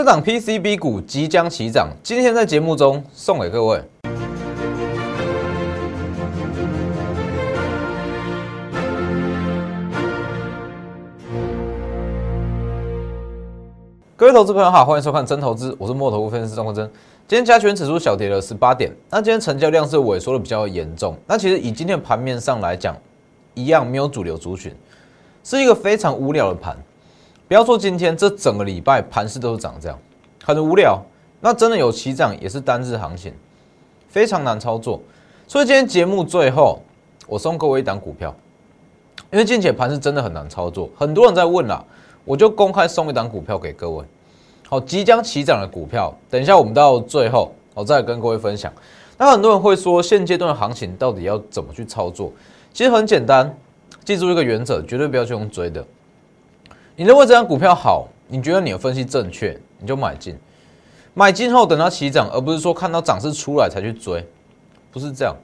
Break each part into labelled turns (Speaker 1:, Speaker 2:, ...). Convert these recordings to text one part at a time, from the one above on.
Speaker 1: 这档 PCB 股即将起涨，今天在节目中送给各位。各位投资朋友好，欢迎收看真投资，我是墨头分析师张国珍。今天加权指数小跌了十八点，那今天成交量是萎缩的比较严重。那其实以今天盘面上来讲，一样没有主流族群，是一个非常无聊的盘。不要说今天这整个礼拜盘势都是涨这样，很无聊。那真的有起涨也是单日行情，非常难操作。所以今天节目最后，我送各位一档股票，因为近且盘是真的很难操作，很多人在问啦。我就公开送一档股票给各位，好，即将起涨的股票，等一下我们到最后，我再跟各位分享。那很多人会说，现阶段的行情到底要怎么去操作？其实很简单，记住一个原则，绝对不要去用追的。你认为这张股票好，你觉得你的分析正确，你就买进，买进后等它起涨，而不是说看到涨势出来才去追，不是这样。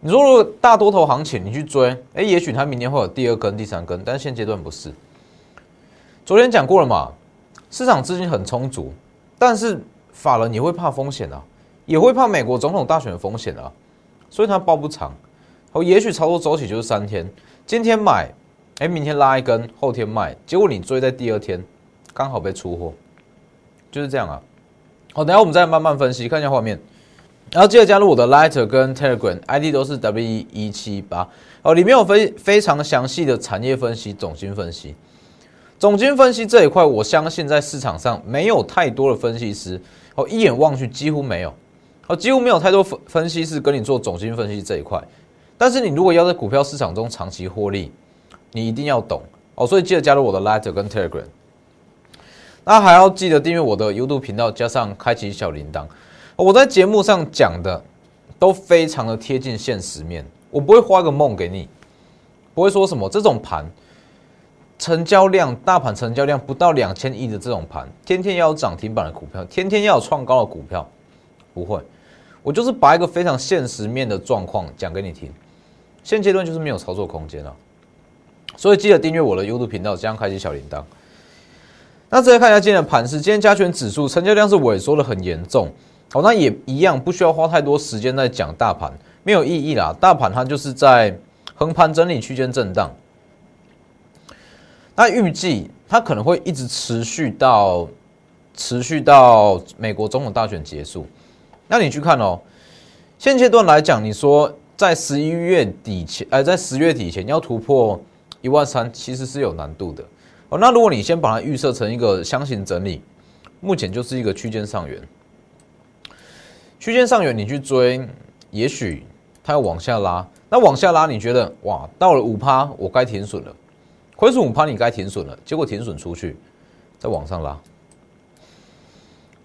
Speaker 1: 你说如果大多头行情你去追，哎，也许它明年会有第二根、第三根，但现阶段不是。昨天讲过了嘛，市场资金很充足，但是法人也会怕风险啊，也会怕美国总统大选的风险啊，所以它包不长。哦，也许操作周期就是三天，今天买，哎，明天拉一根，后天卖，结果你追在第二天，刚好被出货，就是这样啊。好，等下我们再慢慢分析，看一下画面，然后记得加入我的 Lighter 跟 Telegram，ID 都是 W 一七八，哦，里面有非非常详细的产业分析、总金分析。总经分析这一块，我相信在市场上没有太多的分析师，哦，一眼望去几乎没有，哦，几乎没有太多分分析师跟你做总经分析这一块。但是你如果要在股票市场中长期获利，你一定要懂哦，所以记得加入我的 Lighter 跟 Telegram。那还要记得订阅我的 YouTube 频道，加上开启小铃铛。我在节目上讲的都非常的贴近现实面，我不会画个梦给你，不会说什么这种盘。成交量，大盘成交量不到两千亿的这种盘，天天要有涨停板的股票，天天要有创高的股票，不会。我就是把一个非常现实面的状况讲给你听。现阶段就是没有操作空间了，所以记得订阅我的 YouTube 频道，这样开启小铃铛。那再来看一下今天的盘势，今天加权指数成交量是萎缩的很严重。好，那也一样，不需要花太多时间在讲大盘，没有意义啦。大盘它就是在横盘整理区间震荡。那预计它可能会一直持续到持续到美国总统大选结束。那你去看哦，现阶段来讲，你说在十一月底前，呃，在十月底前要突破一万三，其实是有难度的哦。那如果你先把它预设成一个箱型整理，目前就是一个区间上缘。区间上缘你去追，也许它要往下拉。那往下拉，你觉得哇，到了五趴，我该停损了。亏损五趴，你该停损了，结果停损出去，再往上拉，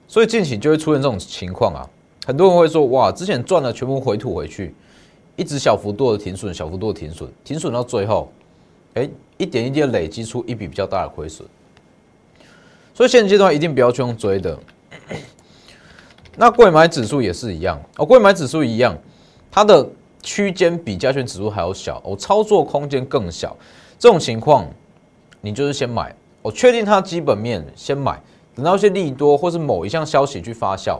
Speaker 1: 所以近期就会出现这种情况啊。很多人会说，哇，之前赚了全部回吐回去，一直小幅度的停损，小幅度的停损，停损到最后，哎，一点一滴累积出一笔比较大的亏损。所以现阶段一定不要去用追的。那贵买指数也是一样哦，贵买指数一样，它的区间比加权指数还要小，哦，操作空间更小。这种情况，你就是先买，我确定它基本面先买，等到一些利多或是某一项消息去发酵，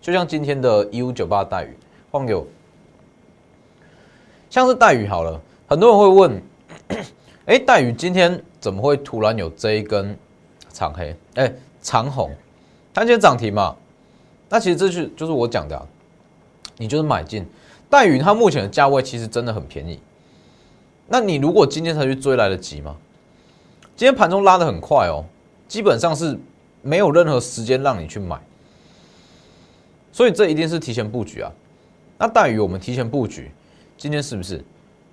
Speaker 1: 就像今天的一五九八待遇，换给我，像是待遇好了，很多人会问，哎，待遇今天怎么会突然有这一根长黑？哎，长红，它今天涨停嘛？那其实这是就是我讲的啊，你就是买进待遇，它目前的价位其实真的很便宜。那你如果今天才去追来得及吗？今天盘中拉的很快哦，基本上是没有任何时间让你去买，所以这一定是提前布局啊。那大于我们提前布局，今天是不是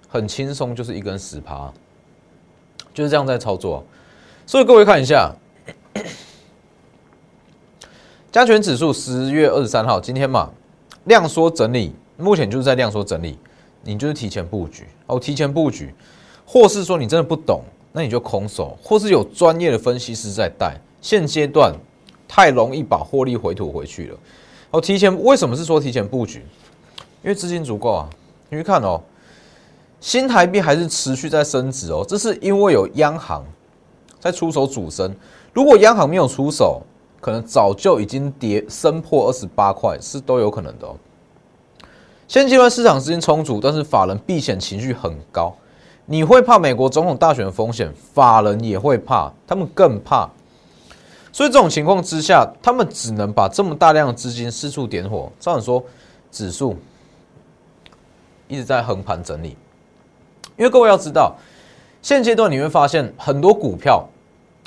Speaker 1: 很轻松？就是一根十趴，就是这样在操作。所以各位看一下，加权指数十月二十三号今天嘛，量缩整理，目前就是在量缩整理。你就是提前布局哦，提前布局，或是说你真的不懂，那你就空手，或是有专业的分析师在带。现阶段太容易把获利回吐回去了。哦，提前为什么是说提前布局？因为资金足够啊。你去看哦，新台币还是持续在升值哦，这是因为有央行在出手主升。如果央行没有出手，可能早就已经跌升破二十八块，是都有可能的哦。现阶段市场资金充足，但是法人避险情绪很高。你会怕美国总统大选的风险，法人也会怕，他们更怕。所以这种情况之下，他们只能把这么大量的资金四处点火。照理说，指数一直在横盘整理，因为各位要知道，现阶段你会发现很多股票，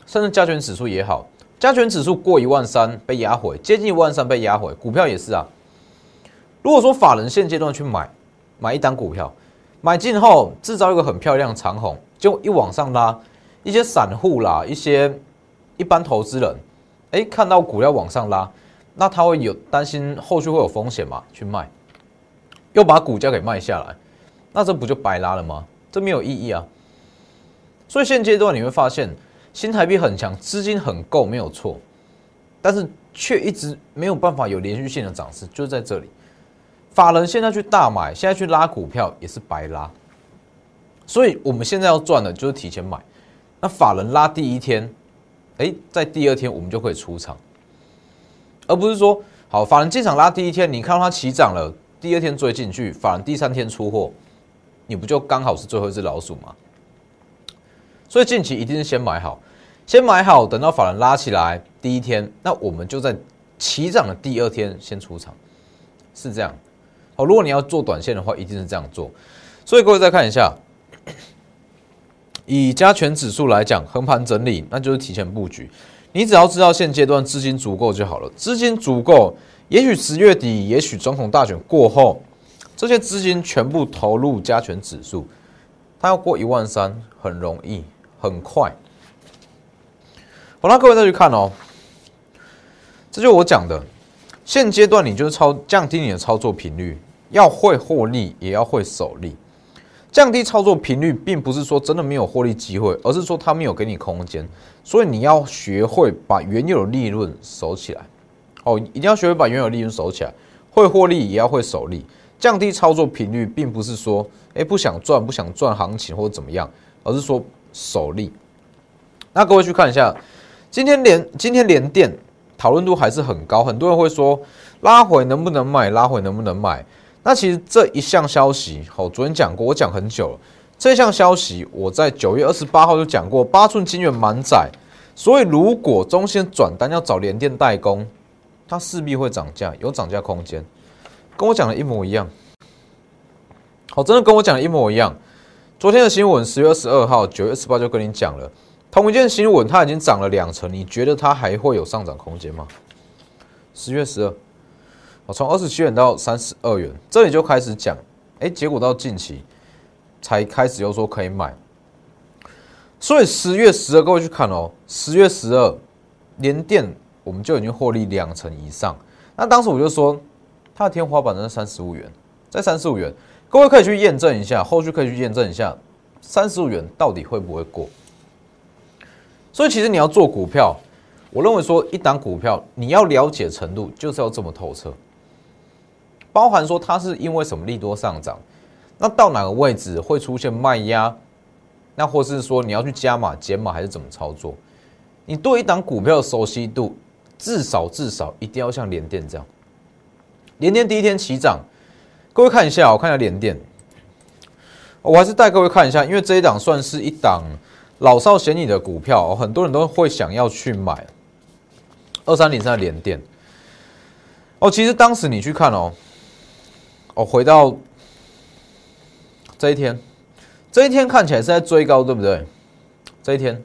Speaker 1: 甚至加权指数也好，加权指数过一万三被压回，接近一万三被压回，股票也是啊。如果说法人现阶段去买买一单股票，买进后制造一个很漂亮的长虹，就一往上拉，一些散户啦，一些一般投资人，哎，看到股票往上拉，那他会有担心后续会有风险嘛？去卖，又把股价给卖下来，那这不就白拉了吗？这没有意义啊。所以现阶段你会发现，新台币很强，资金很够，没有错，但是却一直没有办法有连续性的涨势，就在这里。法人现在去大买，现在去拉股票也是白拉，所以我们现在要赚的就是提前买。那法人拉第一天，哎，在第二天我们就可以出场，而不是说好法人进场拉第一天，你看到它起涨了，第二天追进去，法人第三天出货，你不就刚好是最后一只老鼠吗？所以近期一定是先买好，先买好，等到法人拉起来第一天，那我们就在起涨的第二天先出场，是这样。好，如果你要做短线的话，一定是这样做。所以各位再看一下，以加权指数来讲，横盘整理，那就是提前布局。你只要知道现阶段资金足够就好了。资金足够，也许十月底，也许总统大选过后，这些资金全部投入加权指数，它要过一万三，很容易，很快。好，那各位再去看哦，这就是我讲的。现阶段你就是操降低你的操作频率。要会获利，也要会守利。降低操作频率，并不是说真的没有获利机会，而是说它没有给你空间。所以你要学会把原有的利润守起来。哦，一定要学会把原有利润守起来。会获利，也要会守利。降低操作频率，并不是说哎不想赚，不想赚行情或者怎么样，而是说守利。那各位去看一下，今天连今天连电讨论度还是很高，很多人会说拉回能不能买，拉回能不能买？那其实这一项消息，好，昨天讲过，我讲很久了。这项消息我在九月二十八号就讲过，八寸金元满载，所以如果中线转单要找联电代工，它势必会涨价，有涨价空间，跟我讲的一模一样。好，真的跟我讲的一模一样。昨天的新闻，十月二十二号，九月二十八就跟你讲了，同一件新闻，它已经涨了两成，你觉得它还会有上涨空间吗？十月十二。我从二十七元到三十二元，这里就开始讲，哎，结果到近期才开始又说可以买，所以十月十二各位去看哦，十月十二连电我们就已经获利两成以上，那当时我就说它的天花板在三十五元，在三十五元，各位可以去验证一下，后续可以去验证一下三十五元到底会不会过。所以其实你要做股票，我认为说一档股票你要了解程度就是要这么透彻。包含说它是因为什么利多上涨，那到哪个位置会出现卖压？那或是说你要去加码减码还是怎么操作？你对一档股票的熟悉度，至少至少一定要像联电这样。联电第一天起涨，各位看一下，我看一下联电，我还是带各位看一下，因为这一档算是一档老少咸宜的股票，很多人都会想要去买。二三零三的联电，哦，其实当时你去看哦。哦，回到这一天，这一天看起来是在追高，对不对？这一天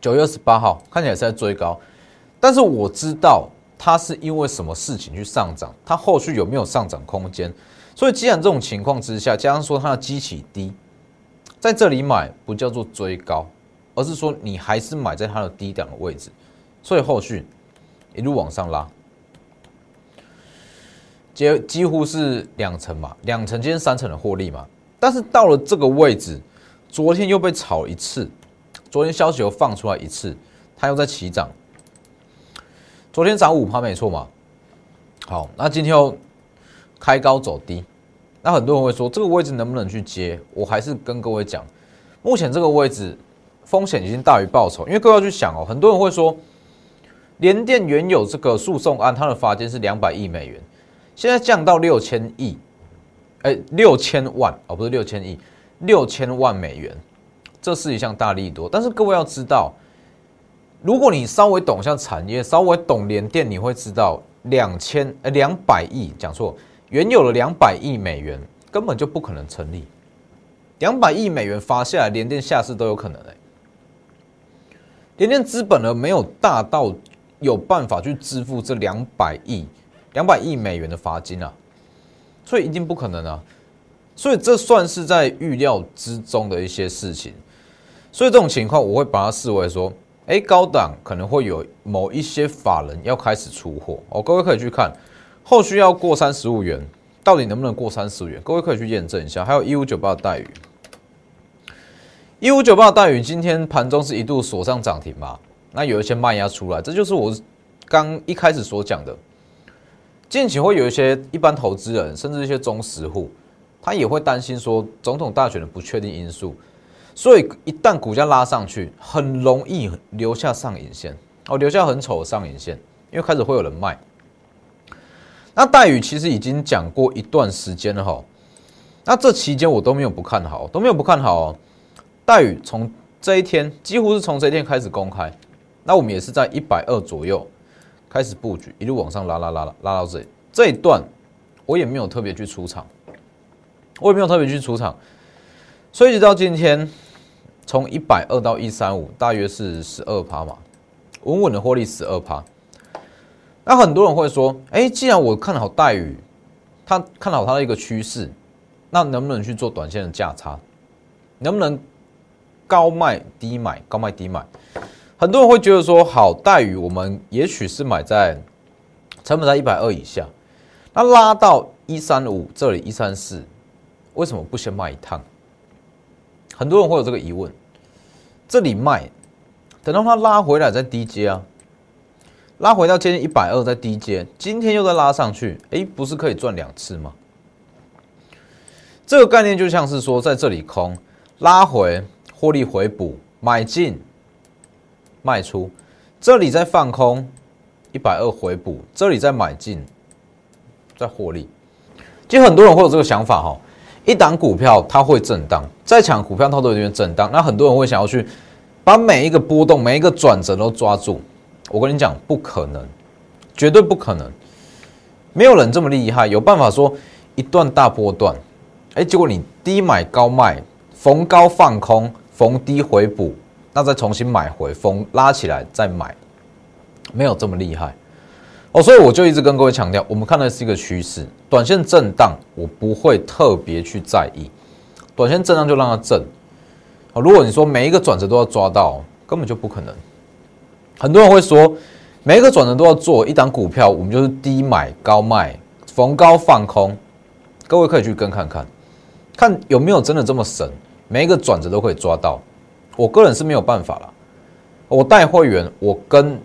Speaker 1: 九月二十八号看起来是在追高，但是我知道它是因为什么事情去上涨，它后续有没有上涨空间？所以既然这种情况之下，加上说它的基期低，在这里买不叫做追高，而是说你还是买在它的低档的位置，所以后续一路往上拉。几几乎是两成嘛，两成今天三成的获利嘛，但是到了这个位置，昨天又被炒一次，昨天消息又放出来一次，它又在起涨，昨天涨五趴没错嘛，好，那今天又开高走低，那很多人会说这个位置能不能去接？我还是跟各位讲，目前这个位置风险已经大于报酬，因为各位要去想哦，很多人会说联电原有这个诉讼案，它的罚金是两百亿美元，现在降到六千亿，哎，六千万哦，不是六千亿，六千万美元，这是一项大利多。但是各位要知道，如果你稍微懂一下产业，稍微懂联电，你会知道两千呃两百亿讲错，原有的两百亿美元根本就不可能成立，两百亿美元发下来，联电下市都有可能哎。联电资本呢没有大到有办法去支付这两百亿两百亿美元的罚金啊，所以一定不可能啊，所以这算是在预料之中的一些事情，所以这种情况我会把它视为说，哎，高档可能会有某一些法人要开始出货哦，各位可以去看后续要过三十五元，到底能不能过三十五元，各位可以去验证一下，还有一五九八的待遇。一五九八的待遇今天盘中是一度锁上涨停嘛？那有一些卖压出来，这就是我刚一开始所讲的。近期会有一些一般投资人，甚至一些中实户，他也会担心说总统大选的不确定因素，所以一旦股价拉上去，很容易留下上影线。哦，留下很丑的上影线，因为开始会有人卖。那大宇其实已经讲过一段时间了哈，那这期间我都没有不看好，都没有不看好哦。待遇从这一天几乎是从这一天开始公开，那我们也是在一百二左右开始布局，一路往上拉拉拉拉拉到这里。这一段，我也没有特别去出场，我也没有特别去出场，所以直到今天从一百二到一三五，大约是十二趴嘛，稳稳的获利十二趴。那很多人会说，哎，既然我看好待遇，他看好它的一个趋势，那能不能去做短线的价差？能不能？高卖低买，高卖低买，很多人会觉得说好待遇，我们也许是买在成本在一百二以下，那拉到一三五这里一三四，为什么不先卖一趟？很多人会有这个疑问，这里卖，等到它拉回来再低接啊，拉回到接近一百二再低接，今天又再拉上去，哎，不是可以赚两次吗？这个概念就像是说在这里空拉回。获利回补，买进，卖出，这里在放空，一百二回补，这里再买进，再获利。其实很多人会有这个想法哈，一档股票它会震荡，再抢股票它都有点震荡，那很多人会想要去把每一个波动、每一个转折都抓住。我跟你讲，不可能，绝对不可能，没有人这么厉害，有办法说一段大波段，哎，结果你低买高卖，逢高放空。逢低回补，那再重新买回，逢拉起来再买，没有这么厉害哦。所以我就一直跟各位强调，我们看的是一个趋势，短线震荡我不会特别去在意，短线震荡就让它震。好，如果你说每一个转折都要抓到，根本就不可能。很多人会说，每一个转折都要做一档股票，我们就是低买高卖，逢高放空。各位可以去跟看看，看有没有真的这么神。每一个转折都可以抓到，我个人是没有办法了。我带会员，我跟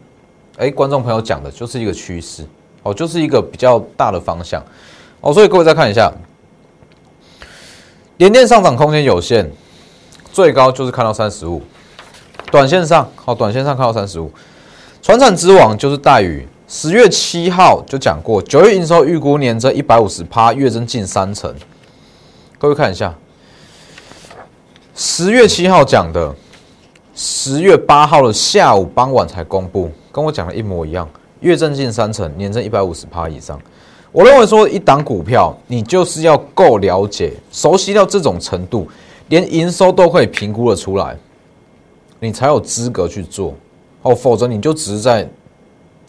Speaker 1: 哎观众朋友讲的就是一个趋势哦，就是一个比较大的方向哦。所以各位再看一下，连电上涨空间有限，最高就是看到三十五，短线上好，短线上看到三十五。船产之王就是大宇，十月七号就讲过，九月营收预估年增一百五十趴，月增近三成。各位看一下。十月七号讲的，十月八号的下午傍晚才公布，跟我讲的一模一样。月增近三成，年增一百五十趴以上。我认为说，一档股票，你就是要够了解、熟悉到这种程度，连营收都可以评估的出来，你才有资格去做哦。否则你就只是在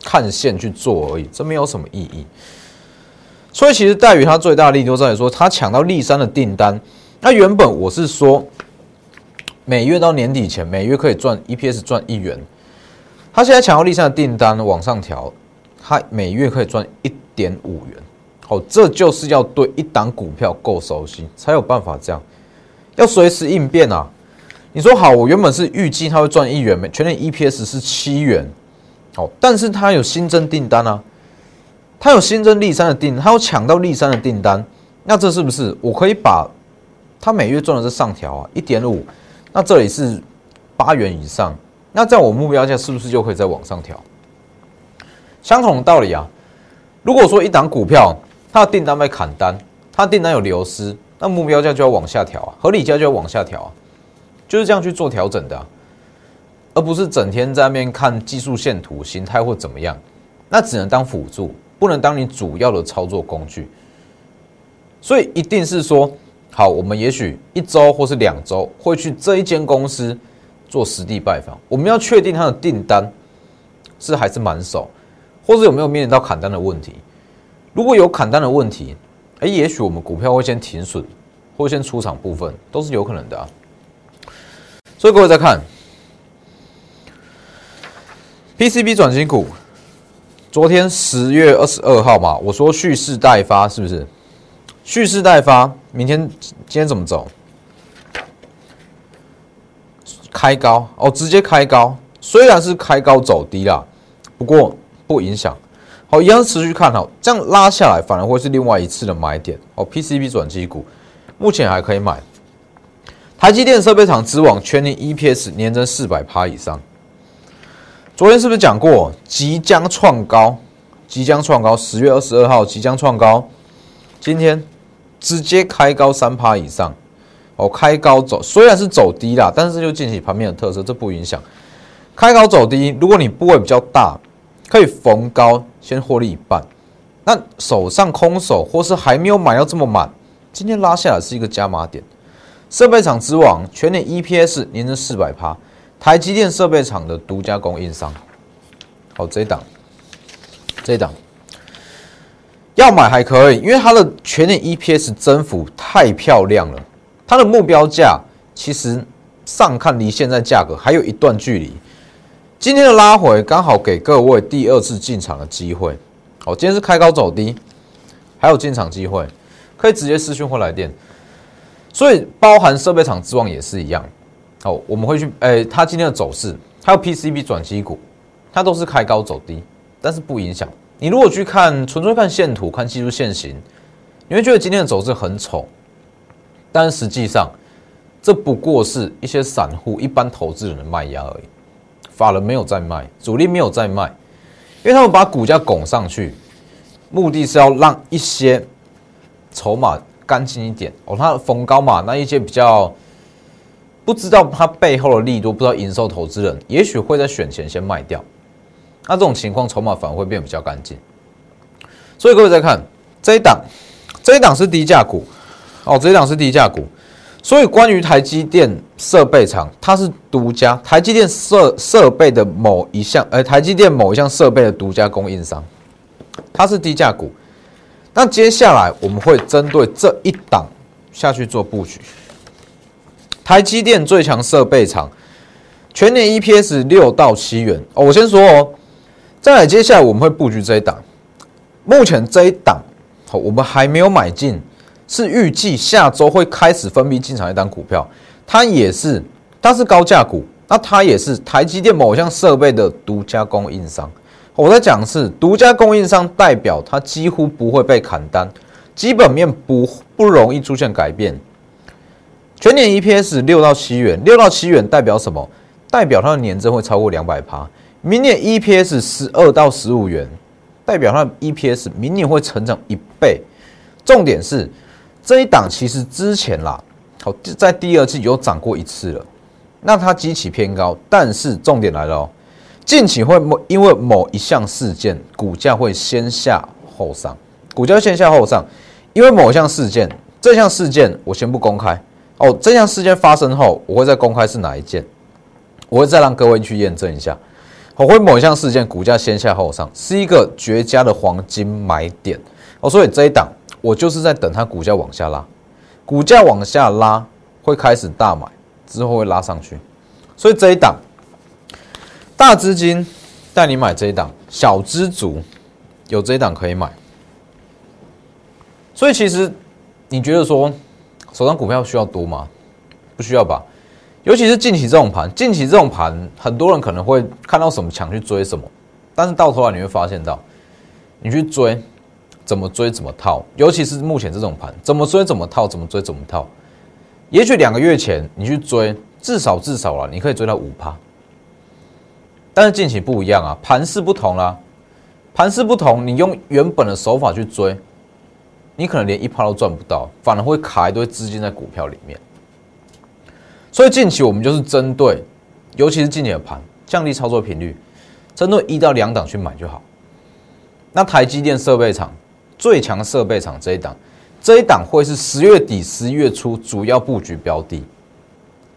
Speaker 1: 看线去做而已，这没有什么意义。所以，其实待遇它最大的利多在于说，它抢到立山的订单。那原本我是说。每月到年底前，每月可以赚 EPS 赚一元。他现在抢到立山的订单往上调，他每月可以赚一点五元。好，这就是要对一档股票够熟悉，才有办法这样，要随时应变啊！你说好，我原本是预计他会赚一元，每全年 EPS 是七元。好，但是他有新增订单啊，他有新增立山的订，他有抢到立山的订单，那这是不是我可以把它每月赚的这上调啊，一点五？那这里是八元以上，那在我目标价是不是就可以再往上调？相同的道理啊。如果说一档股票它的订单被砍单，它订单有流失，那目标价就要往下调啊，合理价就要往下调啊，就是这样去做调整的，而不是整天在那边看技术线图、形态或怎么样，那只能当辅助，不能当你主要的操作工具。所以一定是说，好，我们也许一周或是两周会去这一间公司做实地拜访，我们要确定它的订单是还是满手，或者有没有面临到砍单的问题。如果有砍单的问题，哎，也许我们股票会先停损，或先出场部分，都是有可能的啊。所以各位再看 PCB 转型股，昨天十月二十二号嘛，我说蓄势待发，是不是？蓄势待发，明天今天怎么走？开高哦，直接开高，虽然是开高走低啦，不过不影响。好，一样持续看好，这样拉下来反而会是另外一次的买点哦。PCB 转机股目前还可以买，台积电设备厂之网全年 EPS 年增四百趴以上。昨天是不是讲过即将创高？即将创高，十月二十二号即将创高，今天直接开高三趴以上哦。开高走，虽然是走低啦，但是就近期盘面的特色，这不影响。开高走低，如果你部位比较大。可以逢高先获利一半，那手上空手或是还没有买到这么满，今天拉下来是一个加码点。设备厂之王全年 EPS 年增四百趴，台积电设备厂的独家供应商。好，这一档，这一档要买还可以，因为它的全年 EPS 增幅太漂亮了，它的目标价其实上看离现在价格还有一段距离。今天的拉回刚好给各位第二次进场的机会。哦，今天是开高走低，还有进场机会，可以直接私讯或来电。所以包含设备厂之望也是一样。哦，我们会去，诶，它今天的走势，还有 PCB 转机股，它都是开高走低，但是不影响。你如果去看纯粹看线图、看技术线型，你会觉得今天的走势很丑，但实际上这不过是一些散户、一般投资人的卖压而已。法人没有在卖，主力没有在卖，因为他们把股价拱上去，目的是要让一些筹码干净一点哦。它逢高嘛，那一些比较不知道它背后的利多，不知道营收投资人，也许会在选前先卖掉。那这种情况，筹码反而会变比较干净。所以各位再看这一档，这一档是低价股哦，这一档是低价股。所以，关于台积电设备厂，它是独家台积电设设备的某一项，呃，台积电某一项设备的独家供应商，它是低价股。那接下来我们会针对这一档下去做布局。台积电最强设备厂，全年 EPS 六到七元哦。我先说哦，再来接下来我们会布局这一档。目前这一档，好，我们还没有买进。是预计下周会开始分批进场一单股票，它也是，它是高价股，那它也是台积电某项设备的独家供应商。我在讲是独家供应商，代表它几乎不会被砍单，基本面不不容易出现改变。全年 EPS 六到七元，六到七元代表什么？代表它的年增会超过两百趴。明年 EPS 十二到十五元，代表它的 EPS 明年会成长一倍。重点是。这一档其实之前啦，好在第二季有涨过一次了，那它基期偏高，但是重点来了哦，近期会某因为某一项事件，股价会先下后上，股价先下后上，因为某一项事件，这项事件我先不公开哦，这项事件发生后，我会再公开是哪一件，我会再让各位去验证一下，我会某一项事件股价先下后上，是一个绝佳的黄金买点哦，所以这一档。我就是在等它股价往下拉，股价往下拉会开始大买，之后会拉上去，所以这一档大资金带你买这一档，小资族有这一档可以买。所以其实你觉得说手上股票需要多吗？不需要吧。尤其是近期这种盘，近期这种盘，很多人可能会看到什么强去追什么，但是到头来你会发现到，你去追。怎么追怎么套，尤其是目前这种盘，怎么追怎么套，怎么追怎么套。也许两个月前你去追，至少至少了，你可以追到五趴。但是近期不一样啊，盘势不同啦，盘势不同，你用原本的手法去追，你可能连一趴都赚不到，反而会卡一堆资金在股票里面。所以近期我们就是针对，尤其是近期的盘，降低操作频率，针对一到两档去买就好。那台积电设备厂最强设备厂这一档，这一档会是十月底、十一月初主要布局标的，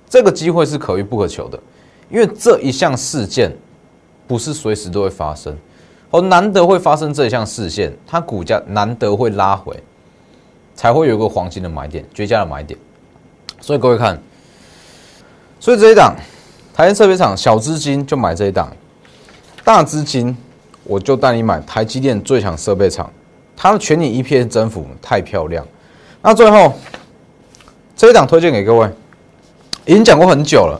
Speaker 1: 这个机会是可遇不可求的，因为这一项事件不是随时都会发生，哦，难得会发生这一项事件，它股价难得会拉回，才会有一个黄金的买点、绝佳的买点。所以各位看。所以这一档，台积设备厂小资金就买这一档，大资金我就带你买台积电最强设备厂，它的全景 EPS 增幅太漂亮。那最后这一档推荐给各位，已经讲过很久了。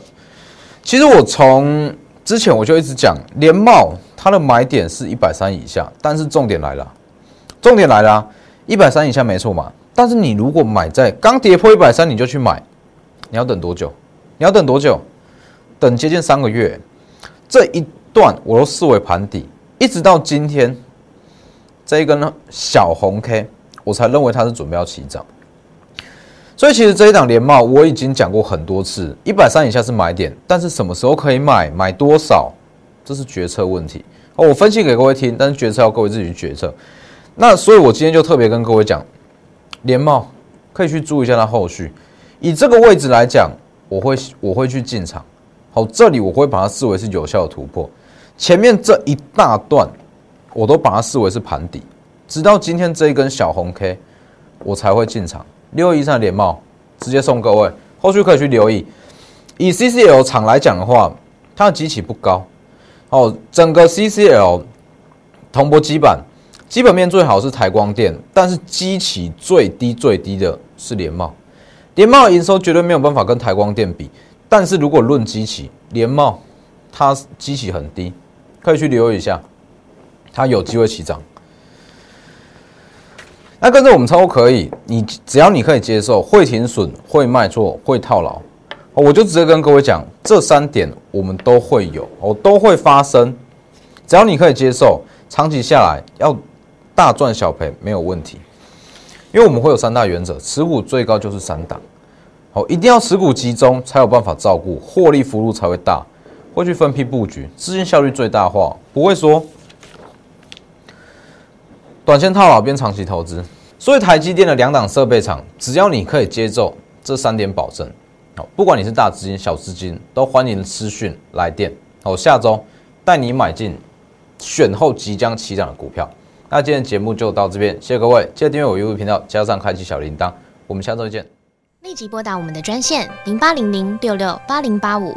Speaker 1: 其实我从之前我就一直讲联茂，它的买点是一百三以下，但是重点来了，重点来了，一百三以下没错嘛。但是你如果买在刚跌破一百三，你就去买，你要等多久？你要等多久？等接近三个月，这一段我都视为盘底，一直到今天这一根呢小红 K，我才认为它是准备要起涨。所以其实这一档连帽我已经讲过很多次，一百三以下是买点，但是什么时候可以买，买多少，这是决策问题。哦我分析给各位听，但是决策要各位自己去决策。那所以我今天就特别跟各位讲，连帽可以去注意一下它后续，以这个位置来讲。我会我会去进场，好，这里我会把它视为是有效的突破。前面这一大段，我都把它视为是盘底，直到今天这一根小红 K，我才会进场。六一三连帽直接送各位，后续可以去留意。以 CCL 厂来讲的话，它的机器不高，哦，整个 CCL 铜箔基板基本面最好是台光电，但是基期最低最低的是联茂。联茂营收绝对没有办法跟台光电比，但是如果论机器，联茂它机器很低，可以去留意一下，它有机会起涨。那跟着我们操作可以，你只要你可以接受，会停损、会卖错、会套牢，我就直接跟各位讲，这三点我们都会有，我都会发生。只要你可以接受，长期下来要大赚小赔没有问题。因为我们会有三大原则，持股最高就是三档，好，一定要持股集中才有办法照顾，获利幅度才会大，会去分批布局，资金效率最大化，不会说短线套牢变长期投资。所以台积电的两档设备厂，只要你可以接受这三点保证，好，不管你是大资金、小资金，都欢迎私讯来电，好，下周带你买进选后即将起涨的股票。那今天节目就到这边，谢谢各位，记得订阅我 YouTube 频道，加上开启小铃铛，我们下周见。
Speaker 2: 立即拨打我们的专线零八零零六六八零八五